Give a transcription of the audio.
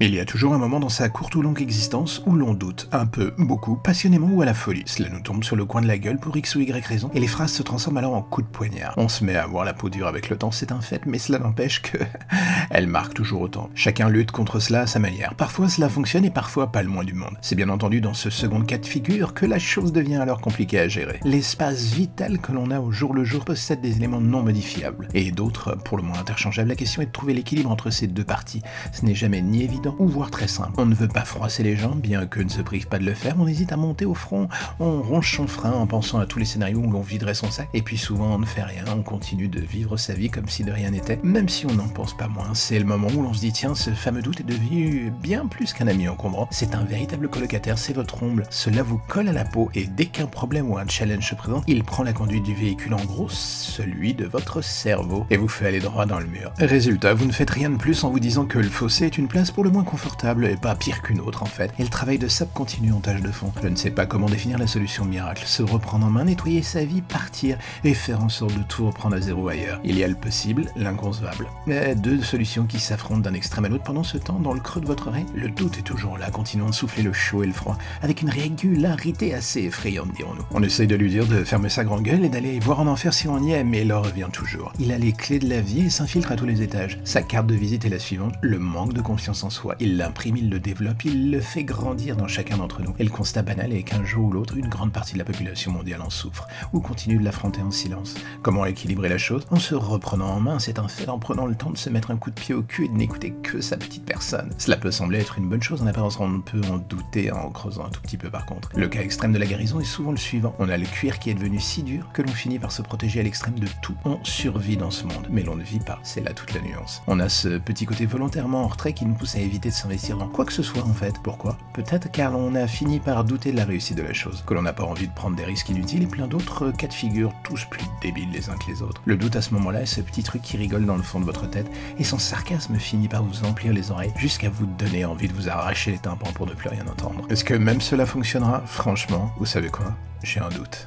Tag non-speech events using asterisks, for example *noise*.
Il y a toujours un moment dans sa courte ou longue existence où l'on doute, un peu, beaucoup, passionnément ou à la folie. Cela nous tombe sur le coin de la gueule pour X ou Y raison, et les phrases se transforment alors en coups de poignard. On se met à avoir la peau dure avec le temps, c'est un fait, mais cela n'empêche que... *laughs* elle marque toujours autant. Chacun lutte contre cela à sa manière. Parfois cela fonctionne et parfois pas le moins du monde. C'est bien entendu dans ce second cas de figure que la chose devient alors compliquée à gérer. L'espace vital que l'on a au jour le jour possède des éléments non modifiables, et d'autres pour le moins interchangeables. La question est de trouver l'équilibre entre ces deux parties. Ce n'est jamais ni évident ou voire très simple. On ne veut pas froisser les gens, bien que ne se prive pas de le faire, on hésite à monter au front, on ronge son frein en pensant à tous les scénarios où l'on viderait son sac, et puis souvent on ne fait rien, on continue de vivre sa vie comme si de rien n'était, même si on n'en pense pas moins. C'est le moment où l'on se dit tiens, ce fameux doute est devenu bien plus qu'un ami encombrant, c'est un véritable colocataire, c'est votre ombre, cela vous colle à la peau, et dès qu'un problème ou un challenge se présente, il prend la conduite du véhicule, en gros celui de votre cerveau, et vous fait aller droit dans le mur. Résultat, vous ne faites rien de plus en vous disant que le fossé est une place pour le confortable et pas pire qu'une autre en fait. Et le travail de sap continue en tâche de fond. Je ne sais pas comment définir la solution miracle. Se reprendre en main, nettoyer sa vie, partir et faire en sorte de tout reprendre à zéro ailleurs. Il y a le possible, l'inconcevable. Mais deux solutions qui s'affrontent d'un extrême à l'autre pendant ce temps, dans le creux de votre oreille, le doute est toujours là, continuant de souffler le chaud et le froid, avec une régularité assez effrayante, dirons-nous. On essaye de lui dire de fermer sa grande gueule et d'aller voir en enfer si on y est, mais il revient toujours. Il a les clés de la vie et s'infiltre à tous les étages. Sa carte de visite est la suivante, le manque de confiance en soi. Il l'imprime, il le développe, il le fait grandir dans chacun d'entre nous. Et le constat banal est qu'un jour ou l'autre, une grande partie de la population mondiale en souffre, ou continue de l'affronter en silence. Comment équilibrer la chose? En se reprenant en main, c'est un fait, en prenant le temps de se mettre un coup de pied au cul et de n'écouter que sa petite personne. Cela peut sembler être une bonne chose en apparence, on peut en douter en creusant un tout petit peu par contre. Le cas extrême de la guérison est souvent le suivant. On a le cuir qui est devenu si dur que l'on finit par se protéger à l'extrême de tout. On survit dans ce monde, mais l'on ne vit pas. C'est là toute la nuance. On a ce petit côté volontairement en retrait qui nous pousse à de s'investir dans quoi que ce soit en fait. Pourquoi? Peut-être car on a fini par douter de la réussite de la chose, que l'on n'a pas envie de prendre des risques inutiles et plein d'autres cas de figure, tous plus débiles les uns que les autres. Le doute à ce moment-là est ce petit truc qui rigole dans le fond de votre tête et son sarcasme finit par vous emplir les oreilles jusqu'à vous donner envie de vous arracher les tympans pour ne plus rien entendre. Est-ce que même cela fonctionnera? Franchement, vous savez quoi? J'ai un doute.